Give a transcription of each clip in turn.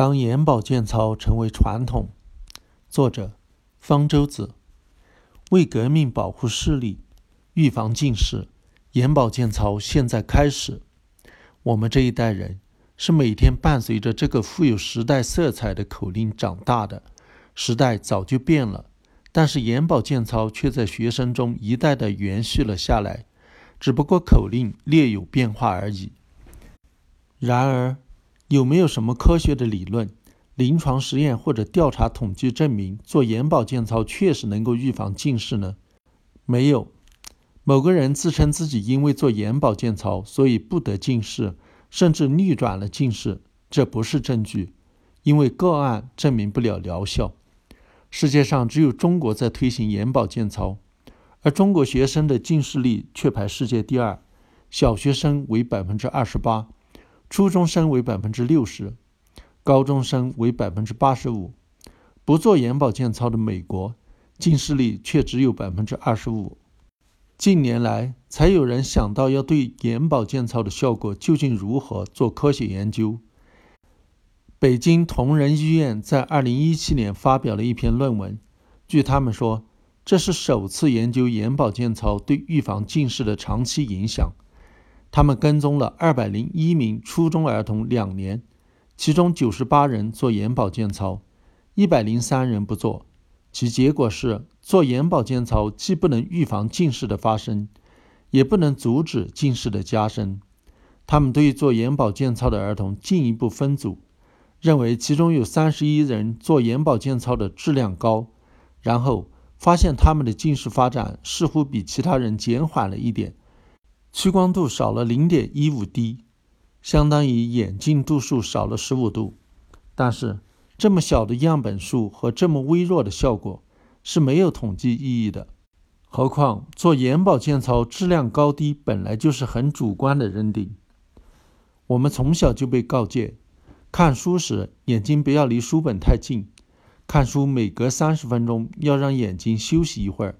当眼保健操成为传统，作者方舟子。为革命保护视力，预防近视，眼保健操现在开始。我们这一代人是每天伴随着这个富有时代色彩的口令长大的。时代早就变了，但是眼保健操却在学生中一代的延续了下来，只不过口令略有变化而已。然而。有没有什么科学的理论、临床实验或者调查统计证明做眼保健操确实能够预防近视呢？没有。某个人自称自己因为做眼保健操，所以不得近视，甚至逆转了近视，这不是证据，因为个案证明不了疗效。世界上只有中国在推行眼保健操，而中国学生的近视率却排世界第二，小学生为百分之二十八。初中生为百分之六十，高中生为百分之八十五。不做眼保健操的美国，近视率却只有百分之二十五。近年来，才有人想到要对眼保健操的效果究竟如何做科学研究。北京同仁医院在二零一七年发表了一篇论文，据他们说，这是首次研究眼保健操对预防近视的长期影响。他们跟踪了二百零一名初中儿童两年，其中九十八人做眼保健操，一百零三人不做。其结果是，做眼保健操既不能预防近视的发生，也不能阻止近视的加深。他们对做眼保健操的儿童进一步分组，认为其中有三十一人做眼保健操的质量高，然后发现他们的近视发展似乎比其他人减缓了一点。屈光度少了零点一五 d，相当于眼镜度数少了十五度。但是这么小的样本数和这么微弱的效果是没有统计意义的。何况做眼保健操质量高低本来就是很主观的认定。我们从小就被告诫，看书时眼睛不要离书本太近，看书每隔三十分钟要让眼睛休息一会儿，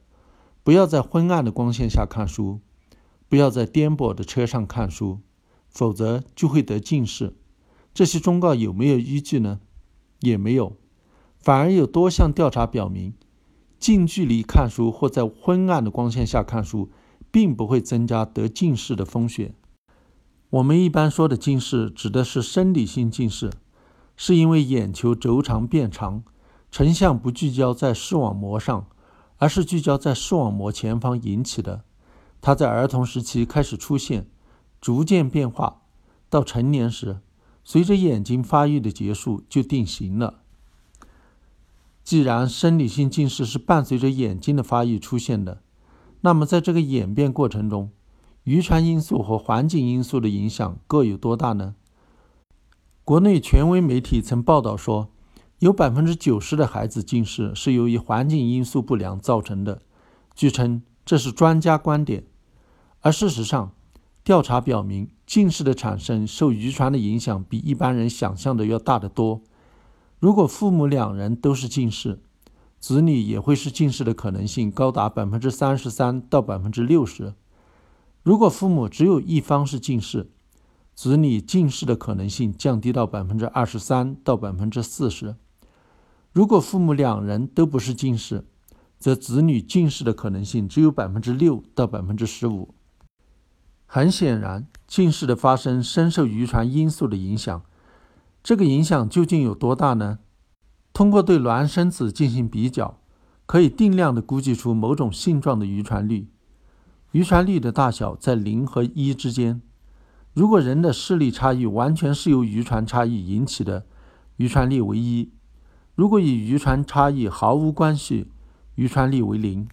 不要在昏暗的光线下看书。不要在颠簸的车上看书，否则就会得近视。这些忠告有没有依据呢？也没有，反而有多项调查表明，近距离看书或在昏暗的光线下看书，并不会增加得近视的风险。我们一般说的近视，指的是生理性近视，是因为眼球轴长变长，成像不聚焦在视网膜上，而是聚焦在视网膜前方引起的。它在儿童时期开始出现，逐渐变化，到成年时，随着眼睛发育的结束就定型了。既然生理性近视是伴随着眼睛的发育出现的，那么在这个演变过程中，遗传因素和环境因素的影响各有多大呢？国内权威媒体曾报道说，有百分之九十的孩子近视是由于环境因素不良造成的。据称，这是专家观点。而事实上，调查表明，近视的产生受遗传的影响比一般人想象的要大得多。如果父母两人都是近视，子女也会是近视的可能性高达百分之三十三到百分之六十。如果父母只有一方是近视，子女近视的可能性降低到百分之二十三到百分之四十。如果父母两人都不是近视，则子女近视的可能性只有百分之六到百分之十五。很显然，近视的发生深受遗传因素的影响。这个影响究竟有多大呢？通过对孪生子进行比较，可以定量的估计出某种性状的遗传率。遗传率的大小在零和一之间。如果人的视力差异完全是由遗传差异引起的，遗传率为一；如果与遗传差异毫无关系，遗传率为零。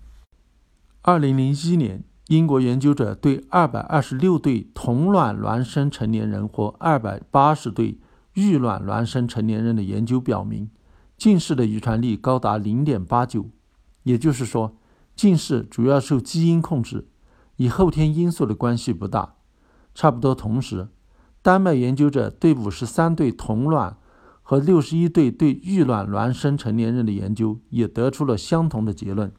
二零零一年。英国研究者对二百二十六对同卵孪生成年人和二百八十对异卵孪生成年人的研究表明，近视的遗传率高达零点八九。也就是说，近视主要受基因控制，与后天因素的关系不大。差不多同时，丹麦研究者对五十三对同卵和六十一对对异卵孪生成年人的研究也得出了相同的结论。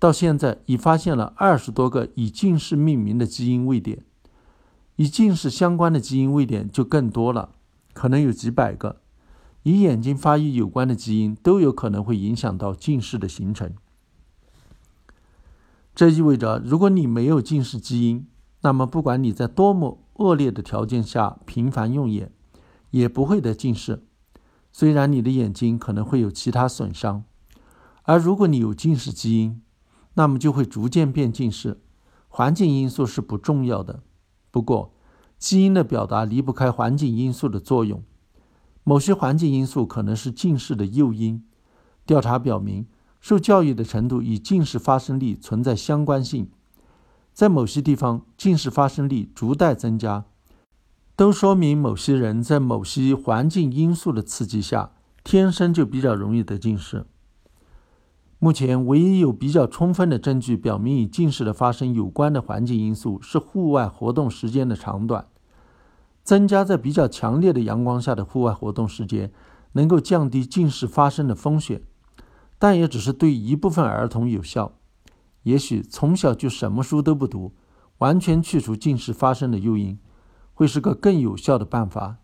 到现在已发现了二十多个以近视命名的基因位点，与近视相关的基因位点就更多了，可能有几百个。与眼睛发育有关的基因都有可能会影响到近视的形成。这意味着，如果你没有近视基因，那么不管你在多么恶劣的条件下频繁用眼，也不会得近视。虽然你的眼睛可能会有其他损伤，而如果你有近视基因，那么就会逐渐变近视。环境因素是不重要的，不过基因的表达离不开环境因素的作用。某些环境因素可能是近视的诱因。调查表明，受教育的程度与近视发生率存在相关性。在某些地方，近视发生率逐代增加，都说明某些人在某些环境因素的刺激下，天生就比较容易得近视。目前，唯一有比较充分的证据表明与近视的发生有关的环境因素是户外活动时间的长短。增加在比较强烈的阳光下的户外活动时间，能够降低近视发生的风险，但也只是对一部分儿童有效。也许从小就什么书都不读，完全去除近视发生的诱因，会是个更有效的办法。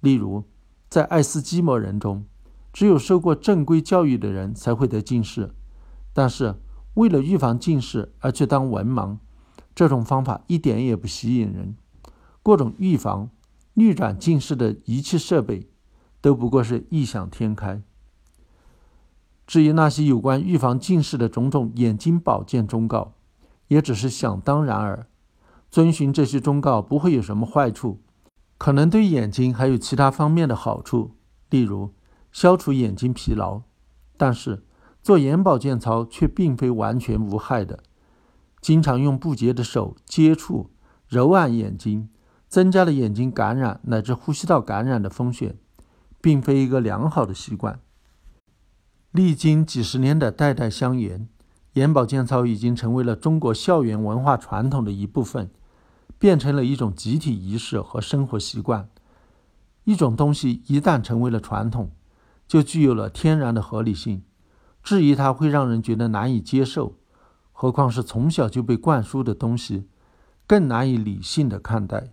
例如，在爱斯基摩人中，只有受过正规教育的人才会得近视，但是为了预防近视而去当文盲，这种方法一点也不吸引人。各种预防。逆转近视的仪器设备都不过是异想天开。至于那些有关预防近视的种种眼睛保健忠告，也只是想当然耳。遵循这些忠告不会有什么坏处，可能对眼睛还有其他方面的好处，例如消除眼睛疲劳。但是做眼保健操却并非完全无害的。经常用不洁的手接触、揉按眼睛。增加了眼睛感染乃至呼吸道感染的风险，并非一个良好的习惯。历经几十年的代代相沿，眼保健操已经成为了中国校园文化传统的一部分，变成了一种集体仪式和生活习惯。一种东西一旦成为了传统，就具有了天然的合理性，质疑它会让人觉得难以接受。何况是从小就被灌输的东西，更难以理性的看待。